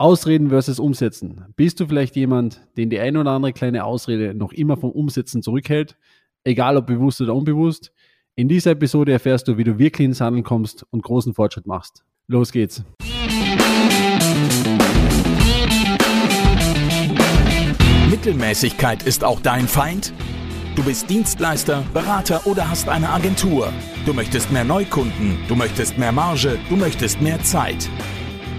Ausreden versus Umsetzen. Bist du vielleicht jemand, den die eine oder andere kleine Ausrede noch immer vom Umsetzen zurückhält? Egal ob bewusst oder unbewusst. In dieser Episode erfährst du, wie du wirklich ins Handeln kommst und großen Fortschritt machst. Los geht's. Mittelmäßigkeit ist auch dein Feind? Du bist Dienstleister, Berater oder hast eine Agentur. Du möchtest mehr Neukunden, du möchtest mehr Marge, du möchtest mehr Zeit.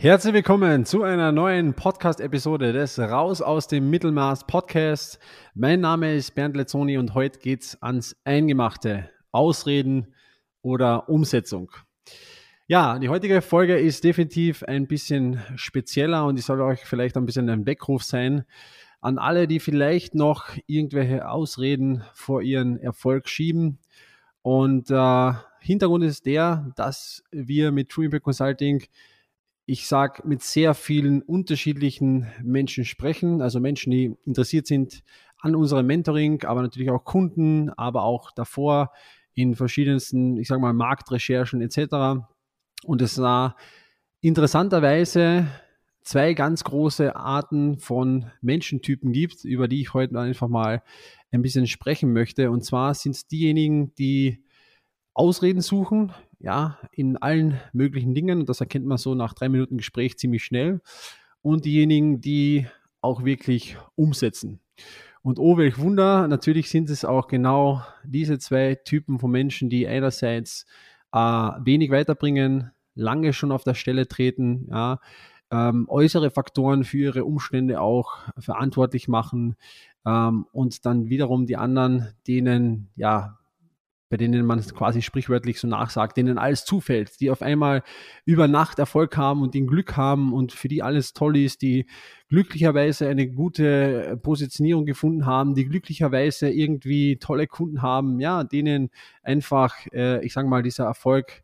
Herzlich willkommen zu einer neuen Podcast-Episode des Raus aus dem Mittelmaß Podcast. Mein Name ist Bernd Lezzoni und heute geht's ans Eingemachte. Ausreden oder Umsetzung. Ja, die heutige Folge ist definitiv ein bisschen spezieller und ich soll euch vielleicht ein bisschen ein Weckruf sein an alle, die vielleicht noch irgendwelche Ausreden vor ihren Erfolg schieben. Und äh, Hintergrund ist der, dass wir mit True Impact Consulting ich sage, mit sehr vielen unterschiedlichen Menschen sprechen, also Menschen, die interessiert sind an unserem Mentoring, aber natürlich auch Kunden, aber auch davor in verschiedensten, ich sage mal, Marktrecherchen etc. Und es war interessanterweise zwei ganz große Arten von Menschentypen gibt, über die ich heute einfach mal ein bisschen sprechen möchte. Und zwar sind es diejenigen, die Ausreden suchen, ja, in allen möglichen Dingen. Das erkennt man so nach drei Minuten Gespräch ziemlich schnell. Und diejenigen, die auch wirklich umsetzen. Und oh, welch Wunder, natürlich sind es auch genau diese zwei Typen von Menschen, die einerseits äh, wenig weiterbringen, lange schon auf der Stelle treten, ja, ähm, äußere Faktoren für ihre Umstände auch verantwortlich machen ähm, und dann wiederum die anderen, denen ja bei denen man quasi sprichwörtlich so nachsagt, denen alles zufällt, die auf einmal über Nacht Erfolg haben und den Glück haben und für die alles toll ist, die glücklicherweise eine gute Positionierung gefunden haben, die glücklicherweise irgendwie tolle Kunden haben, ja, denen einfach, äh, ich sage mal, dieser Erfolg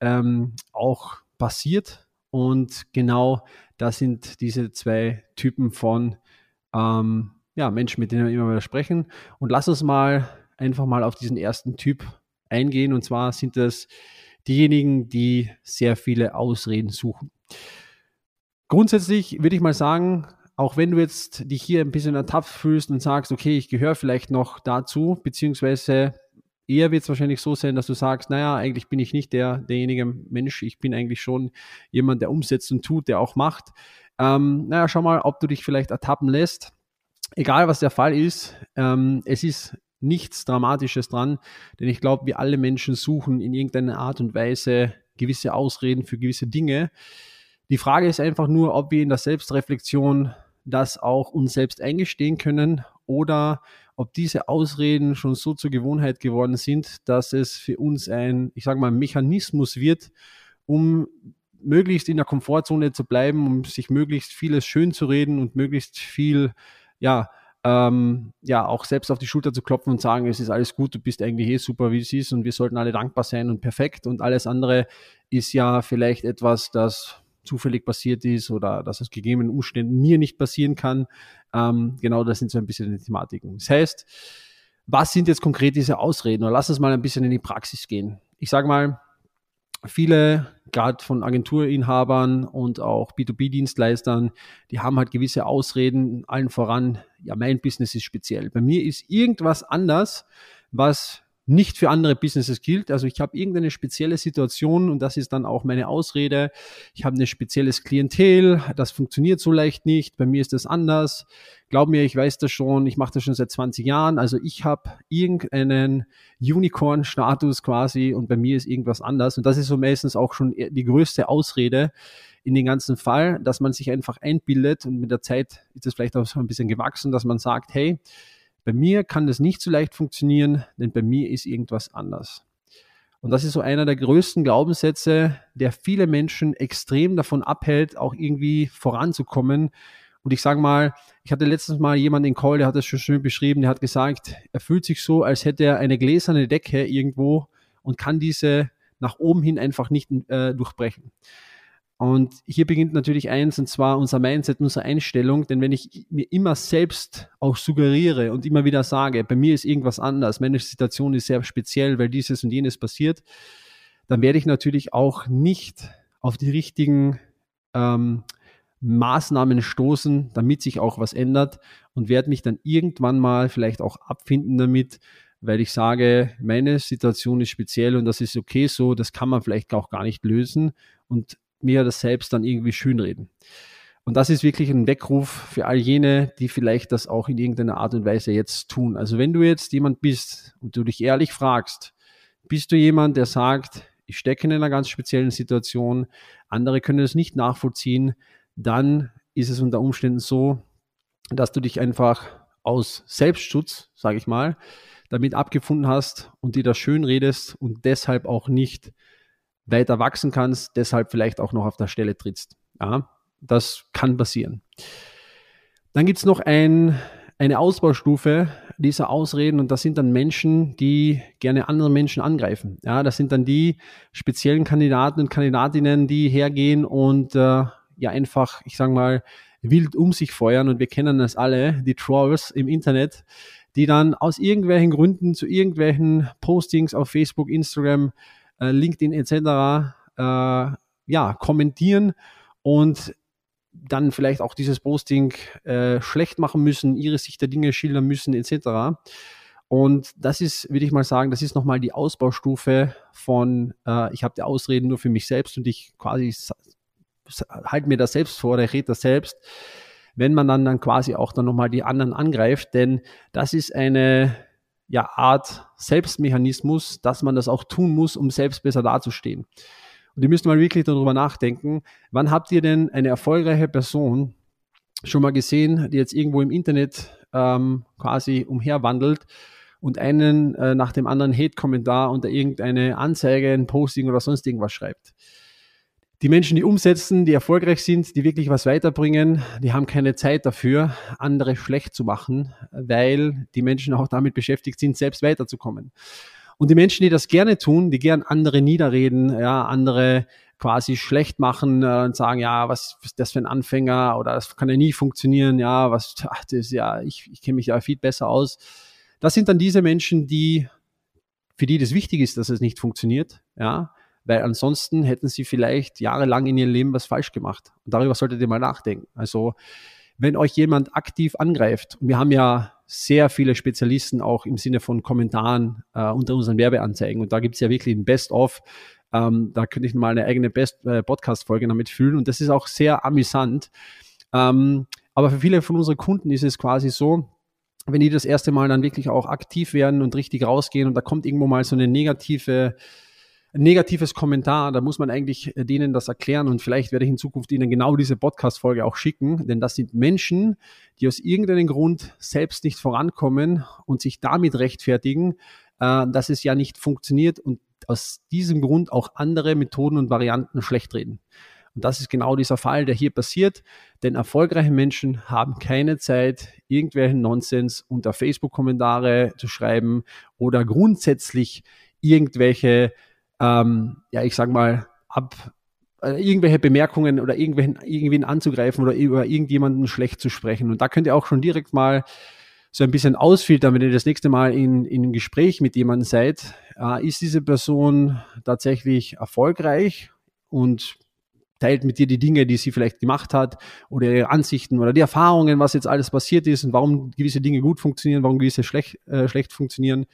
ähm, auch passiert. Und genau das sind diese zwei Typen von ähm, ja, Menschen, mit denen wir immer wieder sprechen. Und lass uns mal einfach mal auf diesen ersten Typ eingehen. Und zwar sind das diejenigen, die sehr viele Ausreden suchen. Grundsätzlich würde ich mal sagen, auch wenn du jetzt dich hier ein bisschen ertapft fühlst und sagst, okay, ich gehöre vielleicht noch dazu, beziehungsweise eher wird es wahrscheinlich so sein, dass du sagst, naja, eigentlich bin ich nicht der, derjenige Mensch, ich bin eigentlich schon jemand, der umsetzt und tut, der auch macht. Ähm, naja, schau mal, ob du dich vielleicht ertappen lässt. Egal was der Fall ist, ähm, es ist nichts Dramatisches dran, denn ich glaube, wir alle Menschen suchen in irgendeiner Art und Weise gewisse Ausreden für gewisse Dinge. Die Frage ist einfach nur, ob wir in der Selbstreflexion das auch uns selbst eingestehen können oder ob diese Ausreden schon so zur Gewohnheit geworden sind, dass es für uns ein, ich sage mal, Mechanismus wird, um möglichst in der Komfortzone zu bleiben, um sich möglichst vieles schön zu reden und möglichst viel, ja, ähm, ja, auch selbst auf die Schulter zu klopfen und sagen, es ist alles gut, du bist eigentlich eh super, wie es ist und wir sollten alle dankbar sein und perfekt und alles andere ist ja vielleicht etwas, das zufällig passiert ist oder dass es gegebenen Umständen mir nicht passieren kann. Ähm, genau, das sind so ein bisschen die Thematiken. Das heißt, was sind jetzt konkret diese Ausreden? Oder lass uns mal ein bisschen in die Praxis gehen. Ich sage mal, viele, gerade von Agenturinhabern und auch B2B-Dienstleistern, die haben halt gewisse Ausreden, allen voran, ja, mein Business ist speziell. Bei mir ist irgendwas anders, was nicht für andere Businesses gilt. Also ich habe irgendeine spezielle Situation und das ist dann auch meine Ausrede. Ich habe ein spezielles Klientel, das funktioniert so leicht nicht. Bei mir ist das anders. Glaub mir, ich weiß das schon. Ich mache das schon seit 20 Jahren. Also ich habe irgendeinen Unicorn-Status quasi und bei mir ist irgendwas anders. Und das ist so meistens auch schon die größte Ausrede in den ganzen Fall, dass man sich einfach einbildet und mit der Zeit ist es vielleicht auch so ein bisschen gewachsen, dass man sagt, hey, bei mir kann das nicht so leicht funktionieren, denn bei mir ist irgendwas anders. Und das ist so einer der größten Glaubenssätze, der viele Menschen extrem davon abhält, auch irgendwie voranzukommen. Und ich sage mal, ich hatte letztens mal jemanden in Call, der hat das schon schön beschrieben, der hat gesagt, er fühlt sich so, als hätte er eine gläserne Decke irgendwo und kann diese nach oben hin einfach nicht äh, durchbrechen. Und hier beginnt natürlich eins, und zwar unser Mindset, unsere Einstellung. Denn wenn ich mir immer selbst auch suggeriere und immer wieder sage, bei mir ist irgendwas anders, meine Situation ist sehr speziell, weil dieses und jenes passiert, dann werde ich natürlich auch nicht auf die richtigen ähm, Maßnahmen stoßen, damit sich auch was ändert und werde mich dann irgendwann mal vielleicht auch abfinden damit, weil ich sage, meine Situation ist speziell und das ist okay so, das kann man vielleicht auch gar nicht lösen und mir das selbst dann irgendwie schönreden. Und das ist wirklich ein Weckruf für all jene, die vielleicht das auch in irgendeiner Art und Weise jetzt tun. Also wenn du jetzt jemand bist und du dich ehrlich fragst, bist du jemand, der sagt, ich stecke in einer ganz speziellen Situation, andere können es nicht nachvollziehen, dann ist es unter Umständen so, dass du dich einfach aus Selbstschutz, sage ich mal, damit abgefunden hast und dir das schön redest und deshalb auch nicht weiter wachsen kannst, deshalb vielleicht auch noch auf der Stelle trittst. Ja, das kann passieren. Dann gibt es noch ein, eine Ausbaustufe dieser Ausreden und das sind dann Menschen, die gerne andere Menschen angreifen. Ja, das sind dann die speziellen Kandidaten und Kandidatinnen, die hergehen und äh, ja einfach, ich sage mal, wild um sich feuern und wir kennen das alle, die Trolls im Internet, die dann aus irgendwelchen Gründen zu irgendwelchen Postings auf Facebook, Instagram, äh, LinkedIn etc. Äh, ja, kommentieren und dann vielleicht auch dieses Posting äh, schlecht machen müssen, ihre Sicht der Dinge schildern müssen etc. Und das ist, würde ich mal sagen, das ist nochmal die Ausbaustufe von, äh, ich habe die Ausreden nur für mich selbst und ich quasi halte mir das selbst vor oder rede das selbst, wenn man dann, dann quasi auch dann nochmal die anderen angreift, denn das ist eine ja, Art Selbstmechanismus, dass man das auch tun muss, um selbst besser dazustehen. Und ihr müsst mal wirklich darüber nachdenken, wann habt ihr denn eine erfolgreiche Person schon mal gesehen, die jetzt irgendwo im Internet ähm, quasi umherwandelt und einen äh, nach dem anderen Hate-Kommentar unter irgendeine Anzeige, ein Posting oder sonst irgendwas schreibt die Menschen, die umsetzen, die erfolgreich sind, die wirklich was weiterbringen, die haben keine Zeit dafür, andere schlecht zu machen, weil die Menschen auch damit beschäftigt sind, selbst weiterzukommen. Und die Menschen, die das gerne tun, die gern andere niederreden, ja, andere quasi schlecht machen äh, und sagen, ja, was ist das für ein Anfänger oder das kann ja nie funktionieren, ja, was, ach, das ja, ich, ich kenne mich ja viel besser aus. Das sind dann diese Menschen, die, für die das wichtig ist, dass es nicht funktioniert, ja, weil ansonsten hätten sie vielleicht jahrelang in ihrem Leben was falsch gemacht. Und darüber solltet ihr mal nachdenken. Also wenn euch jemand aktiv angreift, und wir haben ja sehr viele Spezialisten auch im Sinne von Kommentaren äh, unter unseren Werbeanzeigen und da gibt es ja wirklich ein Best-of. Ähm, da könnte ich mal eine eigene Best äh, Podcast-Folge damit fühlen und das ist auch sehr amüsant. Ähm, aber für viele von unseren Kunden ist es quasi so, wenn die das erste Mal dann wirklich auch aktiv werden und richtig rausgehen und da kommt irgendwo mal so eine negative negatives Kommentar, da muss man eigentlich äh, denen das erklären und vielleicht werde ich in Zukunft ihnen genau diese Podcast-Folge auch schicken, denn das sind Menschen, die aus irgendeinem Grund selbst nicht vorankommen und sich damit rechtfertigen, äh, dass es ja nicht funktioniert und aus diesem Grund auch andere Methoden und Varianten schlecht reden. Und das ist genau dieser Fall, der hier passiert, denn erfolgreiche Menschen haben keine Zeit, irgendwelchen Nonsens unter Facebook-Kommentare zu schreiben oder grundsätzlich irgendwelche ähm, ja, ich sag mal, ab äh, irgendwelche Bemerkungen oder irgendwen, irgendwen anzugreifen oder über irgendjemanden schlecht zu sprechen. Und da könnt ihr auch schon direkt mal so ein bisschen ausfiltern, wenn ihr das nächste Mal in, in einem Gespräch mit jemandem seid. Äh, ist diese Person tatsächlich erfolgreich und teilt mit dir die Dinge, die sie vielleicht gemacht hat oder ihre Ansichten oder die Erfahrungen, was jetzt alles passiert ist und warum gewisse Dinge gut funktionieren, warum gewisse schlecht, äh, schlecht funktionieren.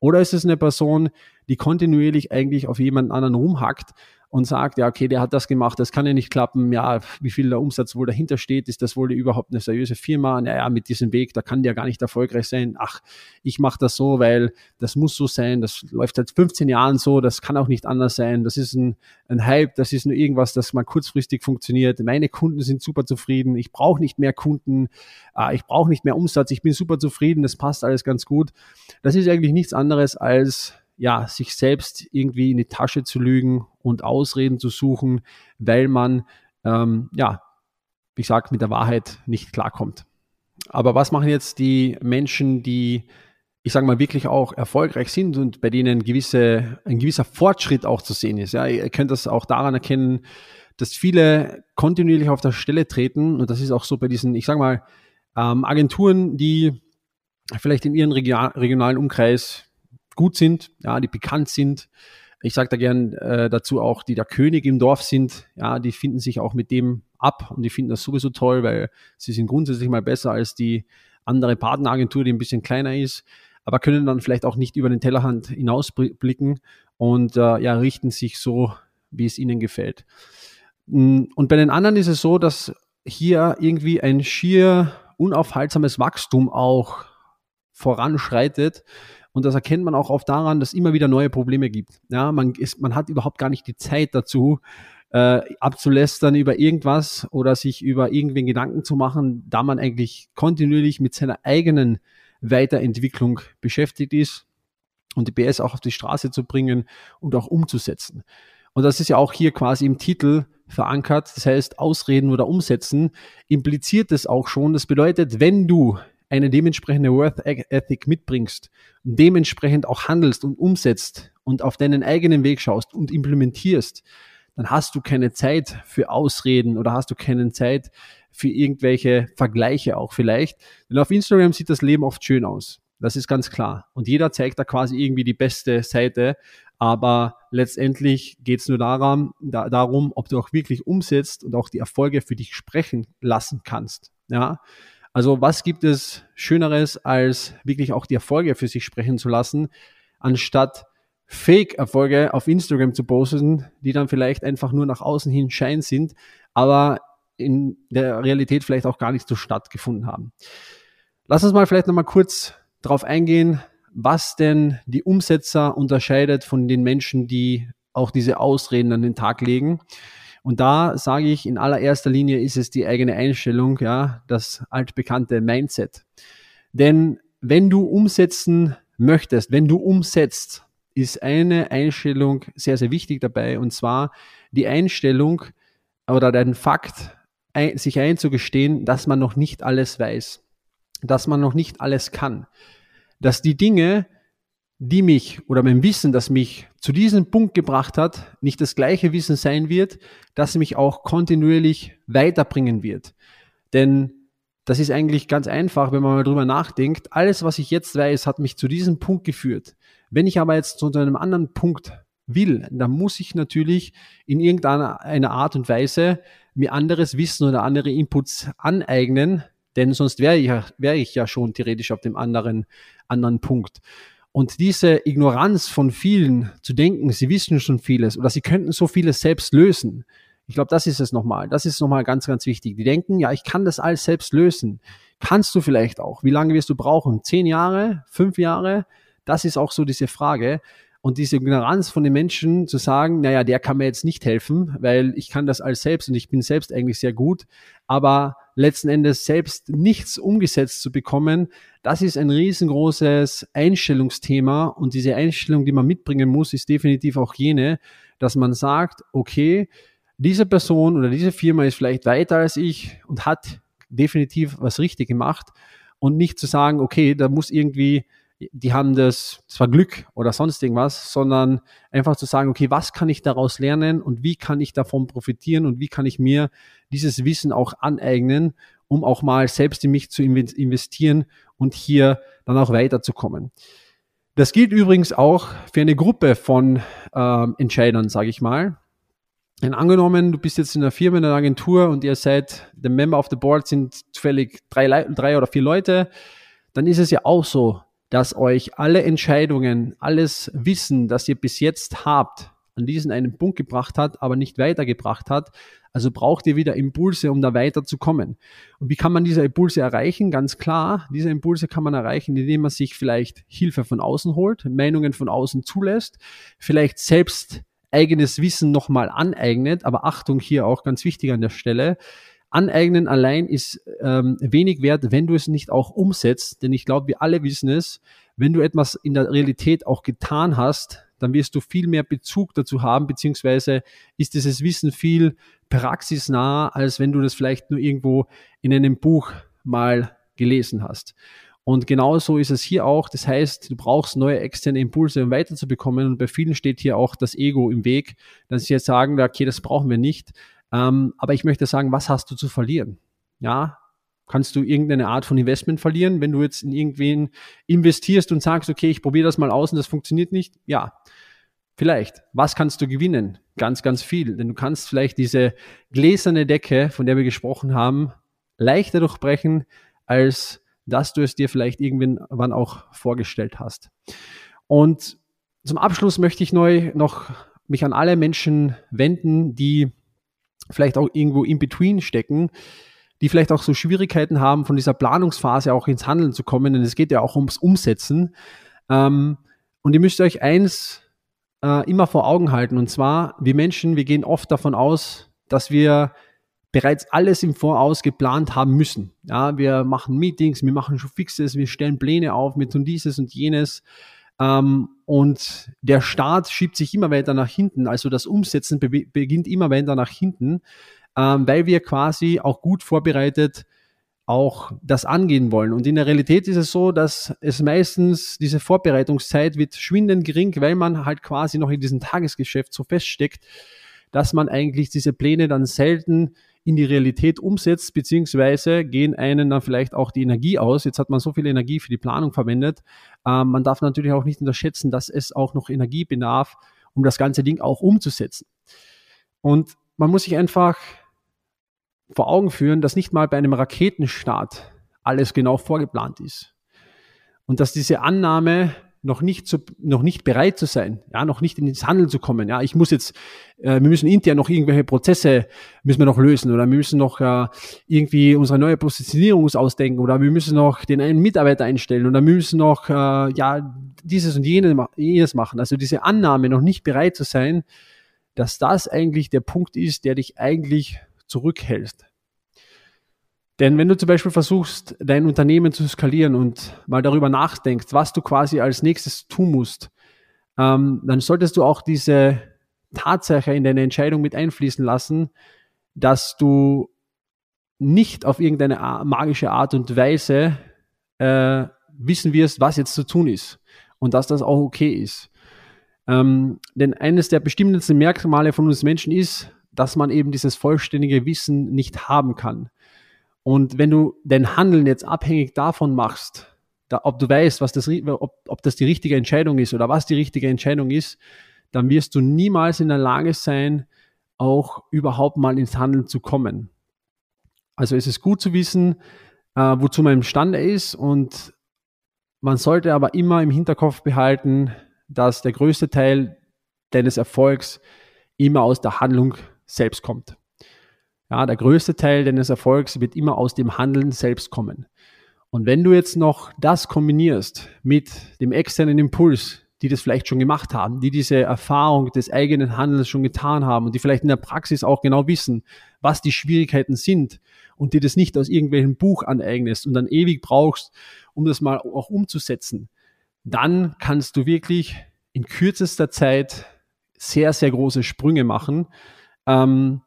Oder ist es eine Person, die kontinuierlich eigentlich auf jemanden anderen rumhackt und sagt, ja, okay, der hat das gemacht, das kann ja nicht klappen, ja, wie viel der Umsatz wohl dahinter steht, ist das wohl überhaupt eine seriöse Firma? Naja, mit diesem Weg, da kann der gar nicht erfolgreich sein. Ach, ich mache das so, weil das muss so sein, das läuft seit 15 Jahren so, das kann auch nicht anders sein, das ist ein, ein Hype, das ist nur irgendwas, das mal kurzfristig funktioniert. Meine Kunden sind super zufrieden, ich brauche nicht mehr Kunden, äh, ich brauche nicht mehr Umsatz, ich bin super zufrieden, das passt alles ganz gut. Das ist eigentlich nichts anderes als ja, sich selbst irgendwie in die Tasche zu lügen und Ausreden zu suchen, weil man, ähm, ja, wie gesagt, mit der Wahrheit nicht klarkommt. Aber was machen jetzt die Menschen, die, ich sage mal, wirklich auch erfolgreich sind und bei denen gewisse, ein gewisser Fortschritt auch zu sehen ist? Ja, ihr könnt das auch daran erkennen, dass viele kontinuierlich auf der Stelle treten und das ist auch so bei diesen, ich sage mal, ähm, Agenturen, die vielleicht in ihrem regionalen Umkreis gut sind, ja, die bekannt sind. Ich sage da gern äh, dazu auch, die der König im Dorf sind, ja, die finden sich auch mit dem ab und die finden das sowieso toll, weil sie sind grundsätzlich mal besser als die andere Partneragentur, die ein bisschen kleiner ist, aber können dann vielleicht auch nicht über den Tellerhand hinausblicken und äh, ja, richten sich so, wie es ihnen gefällt. Und bei den anderen ist es so, dass hier irgendwie ein schier unaufhaltsames Wachstum auch voranschreitet. Und das erkennt man auch oft daran, dass es immer wieder neue Probleme gibt. Ja, man, ist, man hat überhaupt gar nicht die Zeit dazu, äh, abzulästern über irgendwas oder sich über irgendwen Gedanken zu machen, da man eigentlich kontinuierlich mit seiner eigenen Weiterentwicklung beschäftigt ist und die BS auch auf die Straße zu bringen und auch umzusetzen. Und das ist ja auch hier quasi im Titel verankert. Das heißt, ausreden oder umsetzen impliziert es auch schon. Das bedeutet, wenn du eine dementsprechende Worth Ethic mitbringst und dementsprechend auch handelst und umsetzt und auf deinen eigenen Weg schaust und implementierst, dann hast du keine Zeit für Ausreden oder hast du keine Zeit für irgendwelche Vergleiche auch vielleicht. Denn auf Instagram sieht das Leben oft schön aus. Das ist ganz klar. Und jeder zeigt da quasi irgendwie die beste Seite. Aber letztendlich geht es nur daran, da, darum, ob du auch wirklich umsetzt und auch die Erfolge für dich sprechen lassen kannst. Ja. Also was gibt es Schöneres, als wirklich auch die Erfolge für sich sprechen zu lassen, anstatt Fake-Erfolge auf Instagram zu posten, die dann vielleicht einfach nur nach außen hin Schein sind, aber in der Realität vielleicht auch gar nicht so stattgefunden haben. Lass uns mal vielleicht nochmal kurz darauf eingehen, was denn die Umsetzer unterscheidet von den Menschen, die auch diese Ausreden an den Tag legen. Und da sage ich, in allererster Linie ist es die eigene Einstellung, ja, das altbekannte Mindset. Denn wenn du umsetzen möchtest, wenn du umsetzt, ist eine Einstellung sehr, sehr wichtig dabei. Und zwar die Einstellung oder den Fakt, sich einzugestehen, dass man noch nicht alles weiß, dass man noch nicht alles kann, dass die Dinge, die mich oder mein Wissen, das mich zu diesem Punkt gebracht hat, nicht das gleiche Wissen sein wird, das mich auch kontinuierlich weiterbringen wird. Denn das ist eigentlich ganz einfach, wenn man mal drüber nachdenkt. Alles, was ich jetzt weiß, hat mich zu diesem Punkt geführt. Wenn ich aber jetzt zu einem anderen Punkt will, dann muss ich natürlich in irgendeiner Art und Weise mir anderes Wissen oder andere Inputs aneignen, denn sonst wäre ich, ja, wäre ich ja schon theoretisch auf dem anderen, anderen Punkt. Und diese Ignoranz von vielen zu denken, sie wissen schon vieles oder sie könnten so vieles selbst lösen. Ich glaube, das ist es nochmal. Das ist nochmal ganz, ganz wichtig. Die denken, ja, ich kann das alles selbst lösen. Kannst du vielleicht auch. Wie lange wirst du brauchen? Zehn Jahre? Fünf Jahre? Das ist auch so diese Frage. Und diese Ignoranz von den Menschen zu sagen, naja, der kann mir jetzt nicht helfen, weil ich kann das alles selbst und ich bin selbst eigentlich sehr gut, aber letzten Endes selbst nichts umgesetzt zu bekommen, das ist ein riesengroßes Einstellungsthema. Und diese Einstellung, die man mitbringen muss, ist definitiv auch jene, dass man sagt, okay, diese Person oder diese Firma ist vielleicht weiter als ich und hat definitiv was richtig gemacht. Und nicht zu sagen, okay, da muss irgendwie die haben das, das war Glück oder sonst irgendwas, sondern einfach zu sagen, okay, was kann ich daraus lernen und wie kann ich davon profitieren und wie kann ich mir dieses Wissen auch aneignen, um auch mal selbst in mich zu investieren und hier dann auch weiterzukommen. Das gilt übrigens auch für eine Gruppe von ähm, Entscheidern, sage ich mal. Denn angenommen, du bist jetzt in einer Firma, in einer Agentur und ihr seid, der Member of the Board sind zufällig drei, drei oder vier Leute, dann ist es ja auch so, dass euch alle Entscheidungen, alles Wissen, das ihr bis jetzt habt, an diesen einen Punkt gebracht hat, aber nicht weitergebracht hat. Also braucht ihr wieder Impulse, um da weiterzukommen. Und wie kann man diese Impulse erreichen? Ganz klar, diese Impulse kann man erreichen, indem man sich vielleicht Hilfe von außen holt, Meinungen von außen zulässt, vielleicht selbst eigenes Wissen nochmal aneignet. Aber Achtung hier auch ganz wichtig an der Stelle. Aneignen allein ist ähm, wenig wert, wenn du es nicht auch umsetzt. Denn ich glaube, wir alle wissen es, wenn du etwas in der Realität auch getan hast, dann wirst du viel mehr Bezug dazu haben, beziehungsweise ist dieses Wissen viel praxisnah, als wenn du das vielleicht nur irgendwo in einem Buch mal gelesen hast. Und genauso ist es hier auch. Das heißt, du brauchst neue externe Impulse, um weiterzubekommen. Und bei vielen steht hier auch das Ego im Weg, dass sie jetzt sagen, okay, das brauchen wir nicht. Ähm, aber ich möchte sagen, was hast du zu verlieren? Ja, kannst du irgendeine Art von Investment verlieren, wenn du jetzt in irgendwen investierst und sagst, okay, ich probiere das mal aus und das funktioniert nicht? Ja, vielleicht. Was kannst du gewinnen? Ganz, ganz viel. Denn du kannst vielleicht diese gläserne Decke, von der wir gesprochen haben, leichter durchbrechen, als dass du es dir vielleicht irgendwann auch vorgestellt hast. Und zum Abschluss möchte ich neu noch mich an alle Menschen wenden, die vielleicht auch irgendwo in between stecken, die vielleicht auch so Schwierigkeiten haben, von dieser Planungsphase auch ins Handeln zu kommen, denn es geht ja auch ums Umsetzen. Ähm, und ihr müsst euch eins äh, immer vor Augen halten, und zwar, wir Menschen, wir gehen oft davon aus, dass wir bereits alles im Voraus geplant haben müssen. Ja, wir machen Meetings, wir machen schon Fixes, wir stellen Pläne auf, wir tun dieses und jenes. Ähm, und der Start schiebt sich immer weiter nach hinten. Also das Umsetzen be beginnt immer weiter nach hinten, ähm, weil wir quasi auch gut vorbereitet auch das angehen wollen. Und in der Realität ist es so, dass es meistens diese Vorbereitungszeit wird schwindend gering, weil man halt quasi noch in diesem Tagesgeschäft so feststeckt, dass man eigentlich diese Pläne dann selten in die Realität umsetzt, beziehungsweise gehen einen dann vielleicht auch die Energie aus. Jetzt hat man so viel Energie für die Planung verwendet. Ähm, man darf natürlich auch nicht unterschätzen, dass es auch noch Energie bedarf, um das ganze Ding auch umzusetzen. Und man muss sich einfach vor Augen führen, dass nicht mal bei einem Raketenstart alles genau vorgeplant ist. Und dass diese Annahme, noch nicht, zu, noch nicht bereit zu sein, ja, noch nicht ins Handeln zu kommen. Ja, ich muss jetzt, äh, wir müssen intern noch irgendwelche Prozesse müssen wir noch lösen oder wir müssen noch äh, irgendwie unsere neue Positionierung ausdenken oder wir müssen noch den einen Mitarbeiter einstellen oder wir müssen noch äh, ja dieses und jenes, jenes machen. Also diese Annahme, noch nicht bereit zu sein, dass das eigentlich der Punkt ist, der dich eigentlich zurückhält. Denn wenn du zum Beispiel versuchst, dein Unternehmen zu skalieren und mal darüber nachdenkst, was du quasi als nächstes tun musst, ähm, dann solltest du auch diese Tatsache in deine Entscheidung mit einfließen lassen, dass du nicht auf irgendeine magische Art und Weise äh, wissen wirst, was jetzt zu tun ist und dass das auch okay ist. Ähm, denn eines der bestimmendsten Merkmale von uns Menschen ist, dass man eben dieses vollständige Wissen nicht haben kann. Und wenn du dein Handeln jetzt abhängig davon machst, da, ob du weißt, was das, ob, ob das die richtige Entscheidung ist oder was die richtige Entscheidung ist, dann wirst du niemals in der Lage sein, auch überhaupt mal ins Handeln zu kommen. Also es ist gut zu wissen, äh, wozu man imstande ist und man sollte aber immer im Hinterkopf behalten, dass der größte Teil deines Erfolgs immer aus der Handlung selbst kommt. Ja, der größte Teil deines Erfolgs wird immer aus dem Handeln selbst kommen. Und wenn du jetzt noch das kombinierst mit dem externen Impuls, die das vielleicht schon gemacht haben, die diese Erfahrung des eigenen Handelns schon getan haben und die vielleicht in der Praxis auch genau wissen, was die Schwierigkeiten sind und die das nicht aus irgendwelchem Buch aneignest und dann ewig brauchst, um das mal auch umzusetzen, dann kannst du wirklich in kürzester Zeit sehr, sehr große Sprünge machen. Ähm,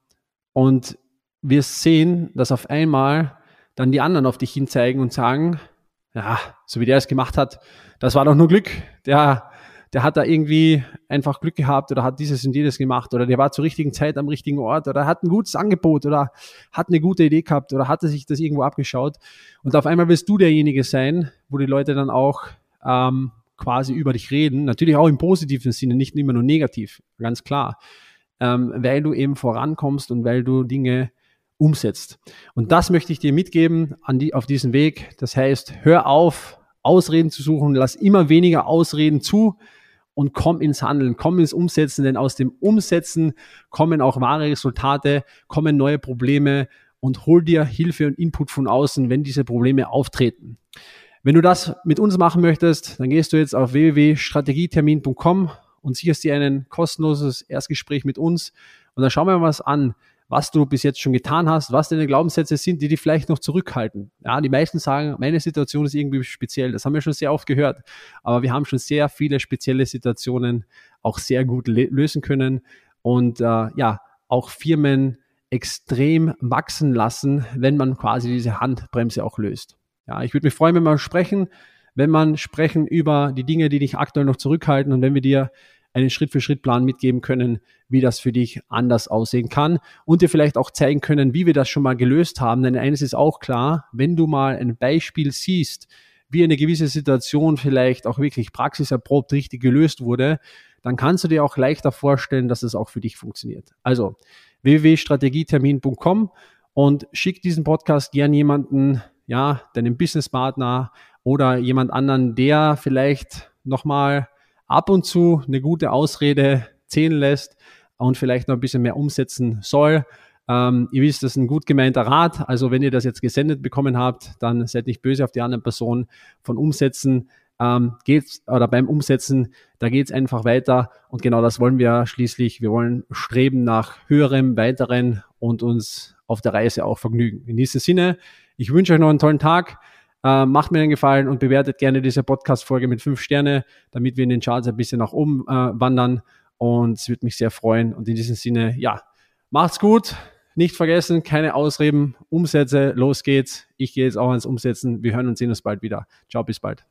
und wir sehen, dass auf einmal dann die anderen auf dich hinzeigen und sagen, ja, so wie der es gemacht hat, das war doch nur Glück. Der, der hat da irgendwie einfach Glück gehabt oder hat dieses und jenes gemacht oder der war zur richtigen Zeit am richtigen Ort oder hat ein gutes Angebot oder hat eine gute Idee gehabt oder hatte sich das irgendwo abgeschaut. Und auf einmal wirst du derjenige sein, wo die Leute dann auch ähm, quasi über dich reden. Natürlich auch im positiven Sinne, nicht immer nur negativ, ganz klar. Ähm, weil du eben vorankommst und weil du Dinge umsetzt. Und das möchte ich dir mitgeben an die, auf diesen Weg. Das heißt, hör auf, Ausreden zu suchen, lass immer weniger Ausreden zu und komm ins Handeln, komm ins Umsetzen, denn aus dem Umsetzen kommen auch wahre Resultate, kommen neue Probleme und hol dir Hilfe und Input von außen, wenn diese Probleme auftreten. Wenn du das mit uns machen möchtest, dann gehst du jetzt auf www.strategietermin.com und sicherst dir ein kostenloses Erstgespräch mit uns und dann schauen wir mal was an, was du bis jetzt schon getan hast, was deine Glaubenssätze sind, die dich vielleicht noch zurückhalten. Ja, die meisten sagen, meine Situation ist irgendwie speziell. Das haben wir schon sehr oft gehört. Aber wir haben schon sehr viele spezielle Situationen auch sehr gut lösen können und äh, ja, auch Firmen extrem wachsen lassen, wenn man quasi diese Handbremse auch löst. Ja, ich würde mich freuen, wenn wir sprechen, wenn man sprechen über die Dinge, die dich aktuell noch zurückhalten und wenn wir dir einen Schritt-für-Schritt-Plan mitgeben können, wie das für dich anders aussehen kann und dir vielleicht auch zeigen können, wie wir das schon mal gelöst haben. Denn eines ist auch klar, wenn du mal ein Beispiel siehst, wie eine gewisse Situation vielleicht auch wirklich praxiserprobt richtig gelöst wurde, dann kannst du dir auch leichter vorstellen, dass es auch für dich funktioniert. Also www.strategietermin.com und schick diesen Podcast gern jemanden, ja, deinem Businesspartner oder jemand anderen, der vielleicht nochmal ab und zu eine gute Ausrede zählen lässt und vielleicht noch ein bisschen mehr umsetzen soll. Ähm, ihr wisst, das ist ein gut gemeinter Rat. Also wenn ihr das jetzt gesendet bekommen habt, dann seid nicht böse auf die andere Person. Von Umsetzen ähm, geht's oder beim Umsetzen, da geht es einfach weiter. Und genau das wollen wir schließlich. Wir wollen streben nach höherem, weiteren und uns auf der Reise auch vergnügen. In diesem Sinne, ich wünsche euch noch einen tollen Tag. Äh, macht mir einen Gefallen und bewertet gerne diese Podcast-Folge mit fünf Sterne, damit wir in den Charts ein bisschen nach oben äh, wandern. Und es würde mich sehr freuen. Und in diesem Sinne, ja, macht's gut. Nicht vergessen, keine Ausreden, Umsätze, los geht's. Ich gehe jetzt auch ans Umsetzen. Wir hören und sehen uns bald wieder. Ciao, bis bald.